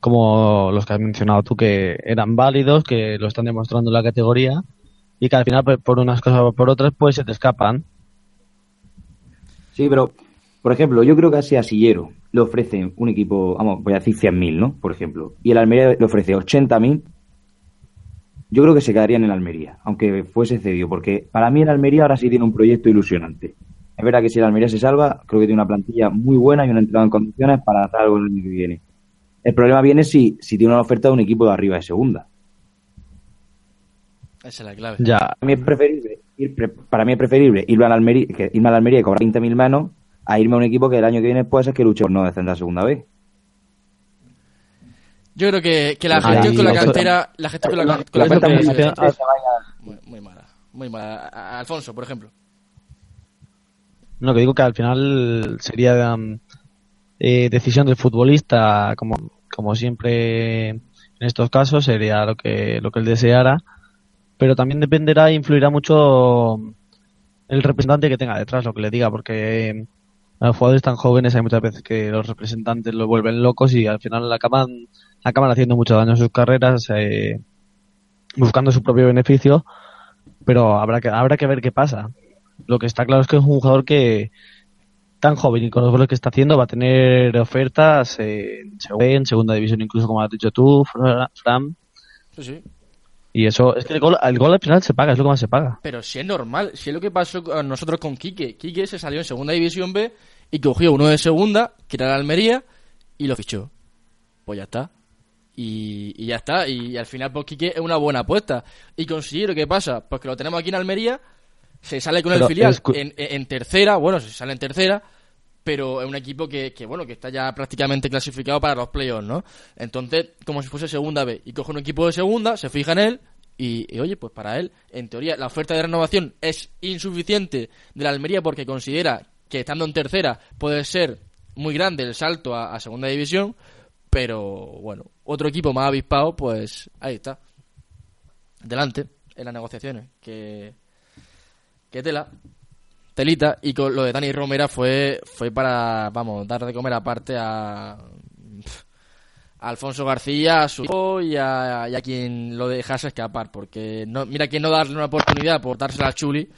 como los que has mencionado tú, que eran válidos, que lo están demostrando en la categoría y que al final pues, por unas cosas o por otras pues se te escapan. Sí, pero por ejemplo, yo creo que a Sillero le ofrecen un equipo, vamos, voy a decir 100.000, ¿no? Por ejemplo, y el Almería le ofrece 80.000, yo creo que se quedaría en el Almería, aunque fuese cedido, porque para mí el Almería ahora sí tiene un proyecto ilusionante. Es verdad que si el Almería se salva, creo que tiene una plantilla muy buena y un entrenador en condiciones para hacer algo el año que viene. El problema viene si, si tiene una oferta de un equipo de arriba de segunda. Esa es la clave. Ya. Para mí es preferible, ir pre- para mí es preferible irme a la Almería, que irme a la Almería y cobrar 20.000 menos a irme a un equipo que el año que viene puede ser que luche por no descender a segunda vez. Yo creo que, que la Pues gestión con la la cantera, la gestión con la, con la la cantera muy muy, mala, muy mala. Alfonso, por ejemplo. No, que digo que al final sería um, eh, decisión del futbolista, como, como siempre en estos casos, sería lo que, lo que él deseara, pero también dependerá e influirá mucho el representante que tenga detrás, lo que le diga, porque a los jugadores tan jóvenes hay muchas veces que los representantes los vuelven locos y al final acaban, acaban haciendo mucho daño a sus carreras, eh, buscando su propio beneficio, pero habrá que, habrá que ver qué pasa. Lo que está claro es que es un jugador que tan joven y con los goles que está haciendo va a tener ofertas en, segunda- en segunda división, incluso como has dicho tú, Fra- Fran. Sí, sí. Y eso, es que el gol, el gol al final se paga, es lo que más se paga. Pero si es normal, si es lo que pasó con nosotros con Quique. Quique se salió en segunda división B y cogió uno de segunda, que era la Almería, y lo fichó. Pues ya está. Y, y ya está. Y, al final, pues Quique es una buena apuesta. Y consiguieron, ¿qué pasa? Pues que lo tenemos aquí en Almería, se sale con el filial en, en tercera, bueno, se sale en tercera, pero es un equipo que, que, bueno, que está ya prácticamente clasificado para los playoffs, ¿no? Entonces, como si fuese segunda B, y coge un equipo de segunda, se fija en él, y, y, oye, pues para él, en teoría, la oferta de renovación es insuficiente de la Almería porque considera que estando en tercera puede ser muy grande el salto a, a segunda división, pero bueno, otro equipo más avispado, pues ahí está. Delante, en las negociaciones, que, que tela, telita, y con lo de Dani Romera fue, fue para, vamos, dar de comer aparte a, a Alfonso García, a su hijo y a, y quien lo dejase escapar, porque no, mira que no darle una oportunidad por dársela a Chuli,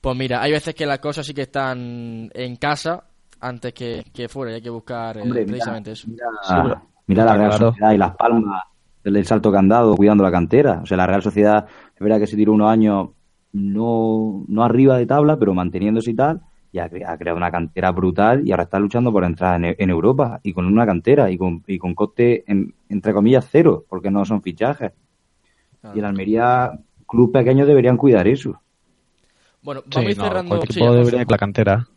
pues mira, hay veces que las cosas sí que están en casa antes que, que fuera, y hay que buscar eh, Hombre, mira, precisamente eso. Mira, Sí, bueno. mira la Real claro. Sociedad y Las Palmas, el, salto que han dado cuidando la cantera. O sea, la Real Sociedad, es verdad que se tiró unos años no, no arriba de tabla, pero manteniéndose y tal, y ha, ha creado una cantera brutal y ahora está luchando por entrar en, en Europa y con una cantera y con, y con coste, en- entre comillas, cero, porque no son fichajes. Y el Almería, club pequeño, deberían cuidar eso. Bueno, Sí, vamos a ir no, cerrando. cualquier Sí, debería con la cantera.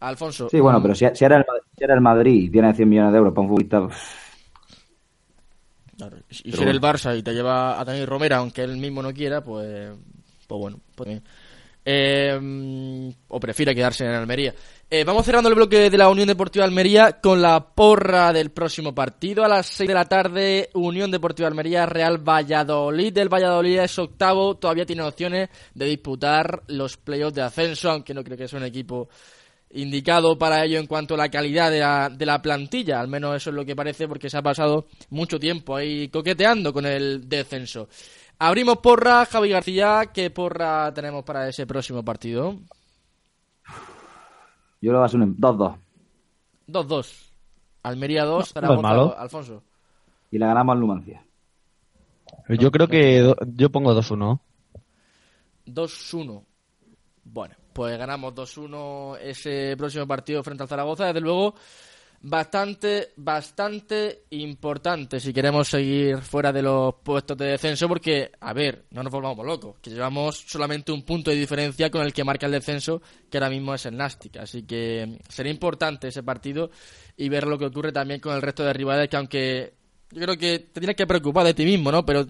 Alfonso. Sí, bueno, pero si, si era el, si era el Madrid y tiene 100 millones de euros para un futbolista, Claro, Y si Pero eres el Barça y te lleva a Dani Romera, aunque él mismo no quiera, pues, pues bueno, pues bien. Eh, o prefiere quedarse en Almería. Eh, vamos cerrando el bloque de la Unión Deportiva Almería con la porra del próximo partido. A las 6 de la tarde, Unión Deportiva Almería, Real Valladolid. El Valladolid es octavo, todavía tiene opciones de disputar los playoffs de ascenso, aunque no creo que sea un equipo indicado para ello en cuanto a la calidad de la, de la plantilla. Al menos eso es lo que parece porque se ha pasado mucho tiempo ahí coqueteando con el descenso. Abrimos porra, Javi García. ¿Qué porra tenemos para ese próximo partido? yo lo voy a hacer un 2-2. 2-2. Almería 2, No, no Zaragoza es malo. 2. Alfonso. Y le ganamos al Numancia. Yo creo que do- yo pongo 2-1. 2-1. Pues ganamos 2-1 ese próximo partido frente al Zaragoza. Desde luego, bastante, bastante importante si queremos seguir fuera de los puestos de descenso. Porque, a ver, no nos volvamos locos, que llevamos solamente un punto de diferencia con el que marca el descenso, que ahora mismo es el Nastic. Así que será importante ese partido y ver lo que ocurre también con el resto de rivales, que aunque yo creo que te tienes que preocupar de ti mismo, ¿no? Pero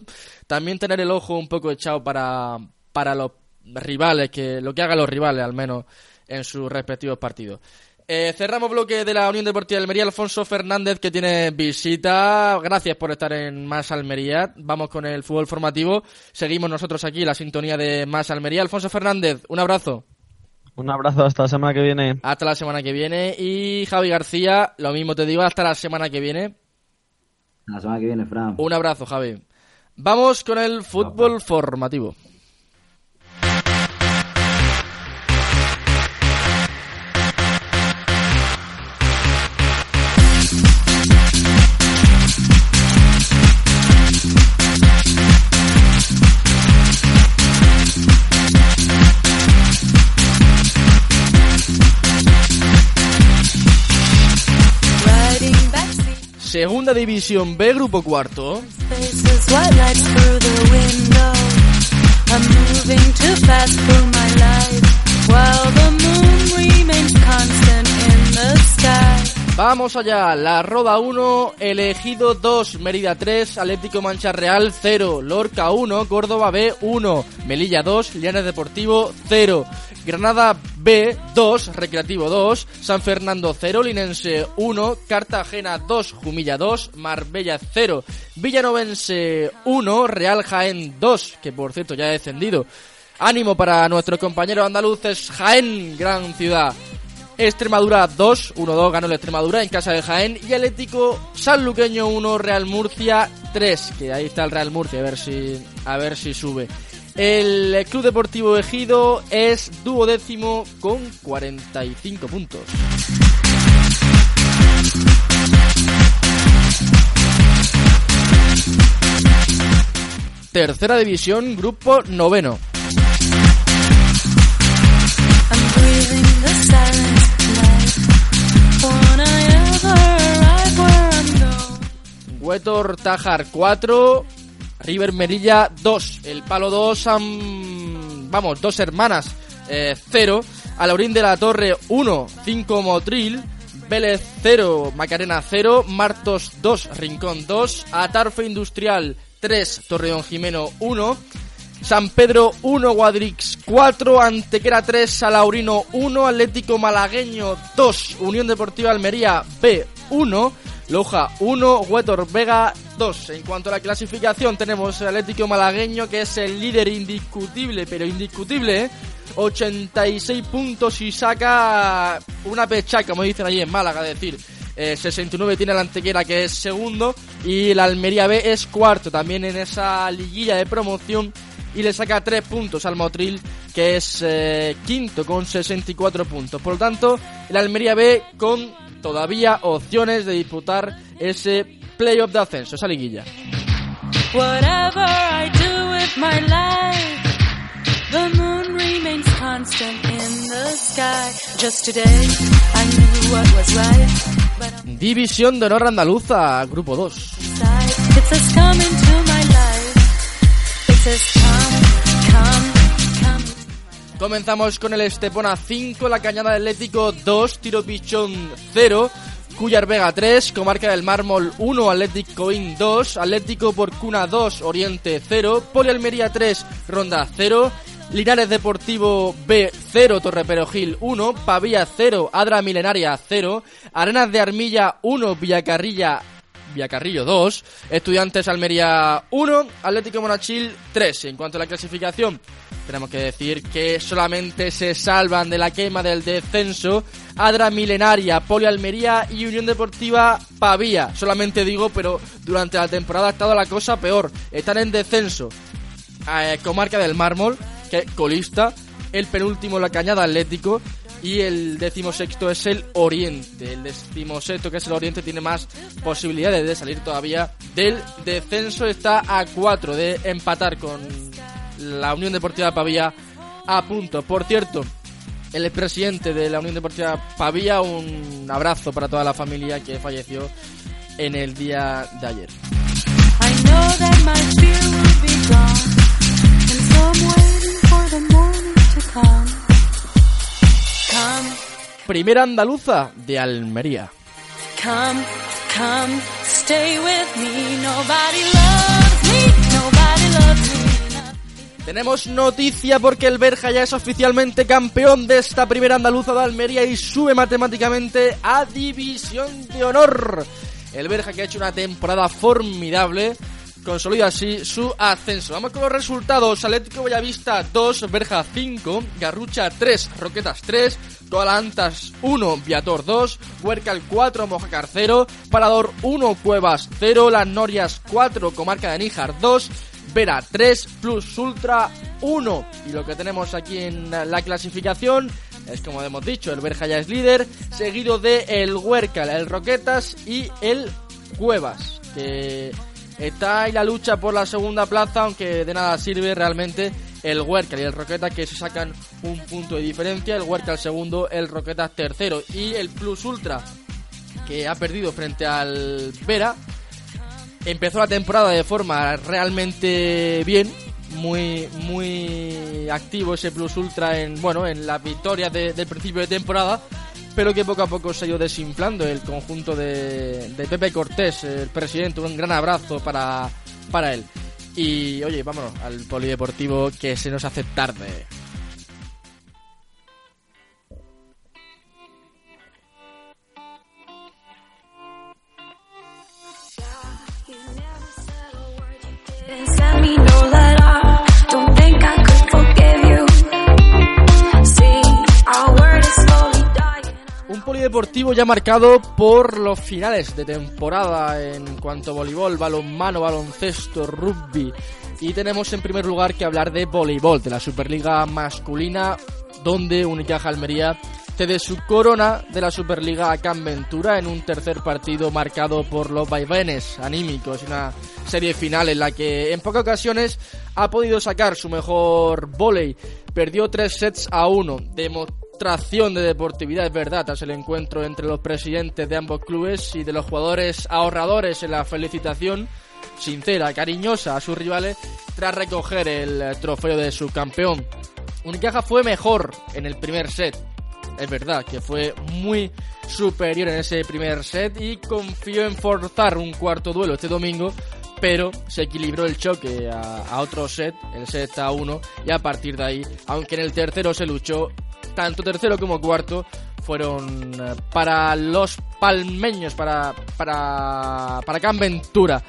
también tener el ojo un poco echado para, para los rivales, que lo que hagan los rivales al menos en sus respectivos partidos. Eh, cerramos bloque de la Unión Deportiva de Almería. Alfonso Fernández, que tiene visita. Gracias por estar en Más Almería. Vamos con el fútbol formativo. Seguimos nosotros aquí, la sintonía de Más Almería. Alfonso Fernández, un abrazo. Un abrazo hasta la semana que viene. Hasta la semana que viene. Y Javi García, lo mismo te digo, hasta la semana que viene. La semana que viene, Fran. Un abrazo, Javi. Vamos con el fútbol formativo. Segunda División B, Grupo Cuarto. Vamos allá, La Roda 1, Elegido 2, Mérida 3, Atlético Mancha Real 0, Lorca 1, Córdoba B 1, Melilla 2, Llanes Deportivo 0, Granada B 2, Recreativo 2, San Fernando 0, Linense 1, Cartagena 2, Jumilla 2, Marbella 0, Villanovense 1, Real Jaén 2, que por cierto ya ha descendido. Ánimo para nuestros compañeros andaluces, Jaén, gran ciudad. Extremadura 2, 1-2 ganó el Extremadura en casa de Jaén y Atlético Sanluqueño 1, Real Murcia 3, que ahí está el Real Murcia, a ver si, a ver si sube. El Club Deportivo Ejido es duodécimo con 45 puntos. Tercera división, grupo noveno. Huetor Tajar 4, River Merilla 2. El palo 2, han- vamos, dos hermanas 0. Alaurín de la Torre 1, 5 Motril. Vélez 0, Macarena 0. Martos 2, Rincón 2. Atarfe Industrial 3, Torreón Jimeno 1. San Pedro 1, Guadrix 4, Antequera 3, Salaurino 1, Atlético Malagueño 2, Unión Deportiva Almería B 1, Loja 1, Huetor Vega 2. En cuanto a la clasificación tenemos el Atlético Malagueño que es el líder indiscutible, pero indiscutible, ¿eh? 86 puntos y saca una pecha, como dicen allí en Málaga, es decir, eh, 69 tiene el Antequera que es segundo y el Almería B es cuarto también en esa liguilla de promoción y le saca 3 puntos al Motril que es eh, quinto con 64 puntos. Por lo tanto, el Almería B con todavía opciones de disputar ese playoff de ascenso, esa liguilla. División de Honor Andaluza, grupo 2. inside. It says come into my life. It says come, come, come. Comenzamos con el Estepona 5, la Cañada Atlético 2, Tiro Pichón 0, Cuyar Vega 3, Comarca del Mármol 1, Atlético In 2, Atlético Porcuna 2, Oriente 0, Poli Almería 3, Ronda 0, Linares Deportivo B 0, Torreperogil 1, Pavía 0, Adra Milenaria 0, Arenas de Armilla 1, Villacarrilla Villacarrillo 2, Estudiantes Almería 1, Atlético Monachil 3. En cuanto a la clasificación, tenemos que decir que solamente se salvan de la quema del descenso Adra Milenaria, Poli Almería y Unión Deportiva Pavía. Solamente digo, pero durante la temporada ha estado la cosa peor. Están en descenso. Eh, Comarca del Mármol, que es colista, el penúltimo la Cañada Atlético y el decimosexto es el Oriente. El decimosexto que es el Oriente tiene más posibilidades de salir todavía del descenso. Está a 4 de empatar con la Unión Deportiva Pavía a punto. Por cierto, el expresidente de la Unión Deportiva Pavía, un abrazo para toda la familia que falleció en el día de ayer. Primera andaluza de Almería. come, come, stay with me. Nobody loves me, nobody loves me. Tenemos noticia porque el Berja ya es oficialmente campeón de esta primera andaluza de Almería y sube matemáticamente a División de Honor. El Berja que ha hecho una temporada formidable consolida así su ascenso. Vamos con los resultados. Atlético Bellavista 2, Berja 5, Garrucha 3, Roquetas 3, Coalantas 1, Viator 2, Huercal 4, Mojacar 0, Parador 1, Cuevas 0, Las Norias 4, Comarca de Níjar 2, Vera 3, Plus Ultra 1. Y lo que tenemos aquí en la clasificación es como hemos dicho, el Berja ya es líder, seguido de el Huercal, el Roquetas y el Cuevas, que está ahí la lucha por la segunda plaza, aunque de nada sirve realmente el Huercal y el Roquetas que se sacan un punto de diferencia, el Huercal segundo, el Roquetas tercero y el Plus Ultra que ha perdido frente al Vera. Empezó la temporada de forma realmente bien, muy muy activo ese Plus Ultra en bueno en las victorias del principio de temporada, pero que poco a poco se ha ido desinflando el conjunto de, de Pepe Cortés, el presidente. Un gran abrazo para, para él. Y oye, vámonos al polideportivo que se nos hace tarde. Un polideportivo ya marcado por los finales de temporada en cuanto a voleibol, balonmano, baloncesto, rugby. Y tenemos en primer lugar que hablar de voleibol, de la Superliga masculina, donde Unicaja Almería cede su corona de la Superliga a Can Ventura en un tercer partido marcado por los vaivenes anímicos. Una serie final en la que en pocas ocasiones ha podido sacar su mejor volei. Perdió tres sets a uno. Demostración de deportividad, es verdad, tras el encuentro entre los presidentes de ambos clubes y de los jugadores ahorradores en la felicitación sincera, cariñosa a sus rivales tras recoger el trofeo de su campeón. Unicaja fue mejor en el primer set. Es verdad que fue muy superior en ese primer set y confió en forzar un cuarto duelo este domingo, pero se equilibró el choque a, a otro set, el set a uno, y a partir de ahí, aunque en el tercero se luchó, tanto tercero como cuarto fueron eh, para los palmeños, para, para, para Can Ventura.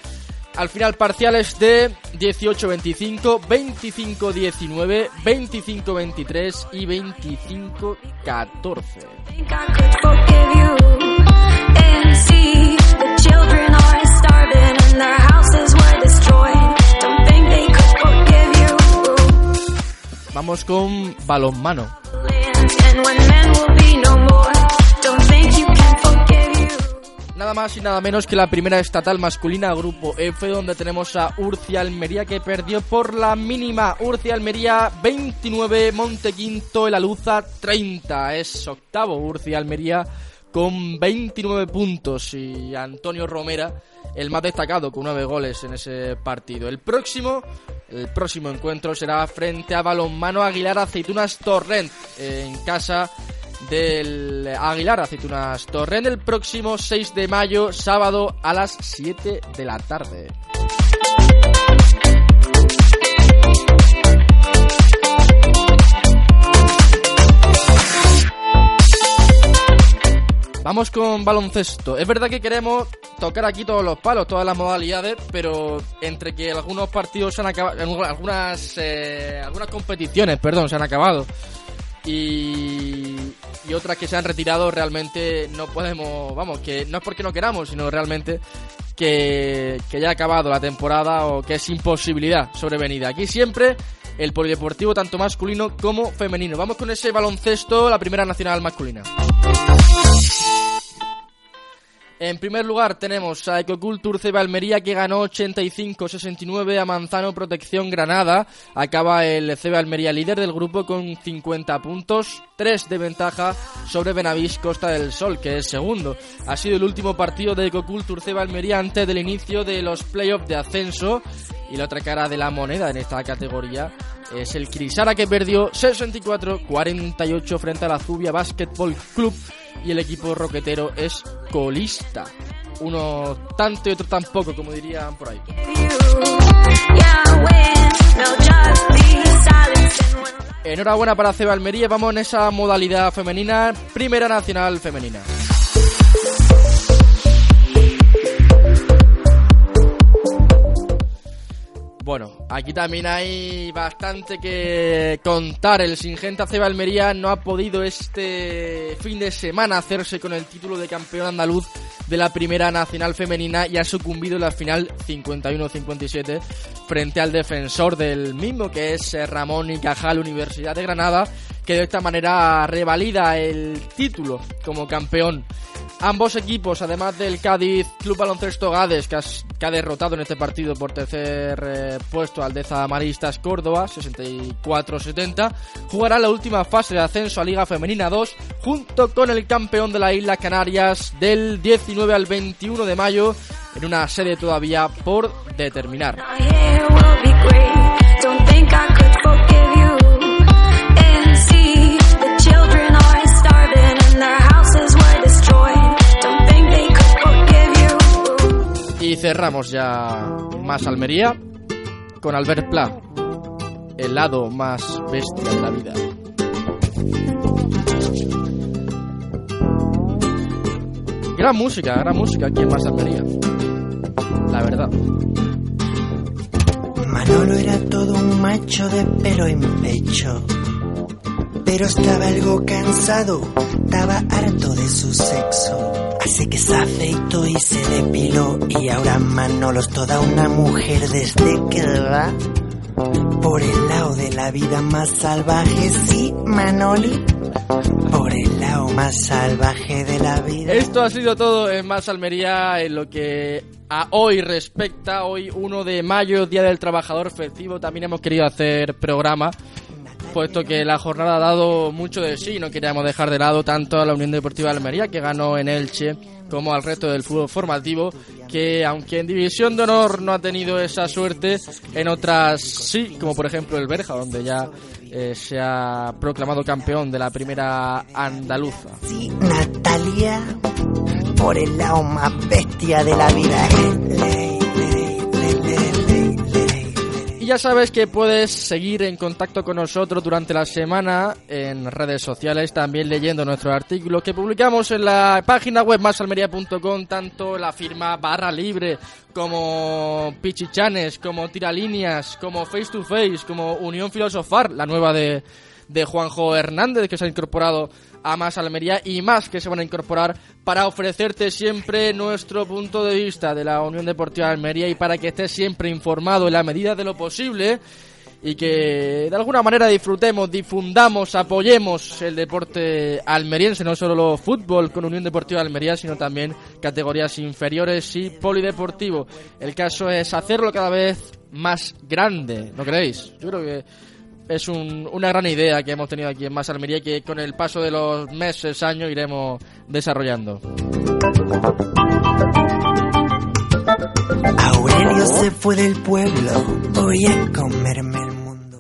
Al final parciales de 18-25, 25-19, 25-23 y 25-14. Think I could forgive you. And see, the children are starving and their houses were destroyed. Don't think they could forgive you. Vamos con balonmano. Nada más y nada menos que la primera estatal masculina, grupo F, donde tenemos a Urcia Almería que perdió por la mínima. Urcia Almería 29, Montequinto, El Aluza 30. Es octavo Urcia Almería con 29 puntos y Antonio Romera el más destacado con 9 goles en ese partido. El próximo, el próximo encuentro será frente a Balonmano Aguilar Aceitunas Torrent en casa del Aguilar Aceitunas Torrent el próximo 6 de mayo, sábado a las 7 de la tarde. Vamos con baloncesto. Es verdad que queremos tocar aquí todos los palos, todas las modalidades, pero entre que algunos partidos se han acabado, algunas, eh, algunas competiciones, perdón, se han acabado y, otras que se han retirado, realmente no podemos, vamos, que no es porque no queramos, sino realmente que ya ha acabado la temporada o que es imposibilidad sobrevenida. Aquí siempre el polideportivo tanto masculino como femenino. Vamos con ese baloncesto, la primera nacional masculina. En primer lugar tenemos a Ecoculture CB Almería que ganó 85-69 a Manzano Protección Granada. Acaba el CB Almería líder del grupo con 50 puntos, 3 de ventaja sobre Benavís Costa del Sol, que es segundo. Ha sido el último partido de Ecoculture CB Almería antes del inicio de los playoffs de ascenso. Y la otra cara de la moneda en esta categoría es el Crisara que perdió 64-48 frente a la Zubia Basketball Club y el equipo roquetero es colista. Uno tanto y otro tampoco, como dirían por ahí. Enhorabuena para Ceba Almería, vamos en esa modalidad femenina, primera nacional femenina. Bueno, aquí también hay bastante que contar. El Singenta Ceba Almería no ha podido este fin de semana hacerse con el título de campeón andaluz de la primera nacional femenina y ha sucumbido en la final 51-57 frente al defensor del mismo que es Ramón y Cajal Universidad de Granada que de esta manera revalida el título como campeón Ambos equipos, además del Cádiz Club Baloncesto Gades, que, ha derrotado en este partido por tercer eh, puesto al Deza Maristas Córdoba, 64-70, jugarán la última fase de ascenso a Liga Femenina 2 junto con el campeón de las Islas Canarias del 19 al 21 de mayo en una sede todavía por determinar. Cerramos ya más Almería con Albert Pla, el lado más bestia de la vida. Gran música, gran música aquí en Más Almería. La verdad. Manolo era todo un macho de pelo en pecho. Pero estaba algo cansado, estaba harto de su sexo. Así que se afeitó y se depiló. Y ahora Manolo es toda una mujer desde que va por el lado de la vida más salvaje. Sí, Manoli, por el lado más salvaje de la vida. Esto ha sido todo en Más Almería en lo que a hoy respecta. Hoy 1 de mayo, Día del Trabajador Festivo. También hemos querido hacer programa, puesto que la jornada ha dado mucho de sí. No queríamos dejar de lado tanto a la Unión Deportiva de Almería, que ganó en Elche, como al resto del fútbol formativo, que aunque en División de Honor no ha tenido esa suerte, en otras sí, como por ejemplo el Berja, donde ya eh, se ha proclamado campeón de la primera andaluza. Sí, Natalia, por el lado más bestia de la vida. Ya sabes que puedes seguir en contacto con nosotros durante la semana en redes sociales, también leyendo nuestros artículos que publicamos en la página web masalmería.com, tanto la firma Barra Libre como Pichichanes, como Tiralíneas, como Face to Face, como Unión Filosofar, la nueva de, de Juanjo Hernández que se ha incorporado a Más Almería y más que se van a incorporar para ofrecerte siempre nuestro punto de vista de la Unión Deportiva de Almería y para que estés siempre informado en la medida de lo posible y que de alguna manera disfrutemos, difundamos, apoyemos el deporte almeriense, no solo fútbol con Unión Deportiva de Almería, sino también categorías inferiores y polideportivo. El caso es hacerlo cada vez más grande, ¿no creéis? Yo creo que es un- una gran idea que hemos tenido aquí en Más Almería que con el paso de los meses, años iremos desarrollando. Aurelio se fue del pueblo, voy a comerme el.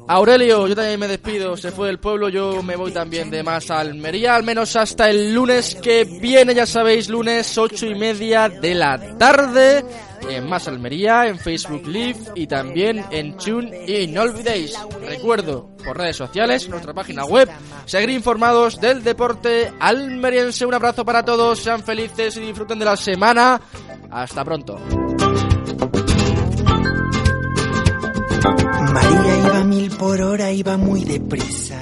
Aurelio, yo también me despido, se fue del pueblo, yo me voy también de Más Almería, al menos hasta el lunes que viene, ya sabéis, lunes ocho y media de la tarde, en Más Almería, en Facebook Live y también en Tune. Y no olvidéis, recuerdo, por redes sociales, nuestra página web, seguir informados del deporte almeriense. Un abrazo para todos, sean felices y disfruten de la semana. Hasta pronto. María iba mil por hora, iba muy deprisa.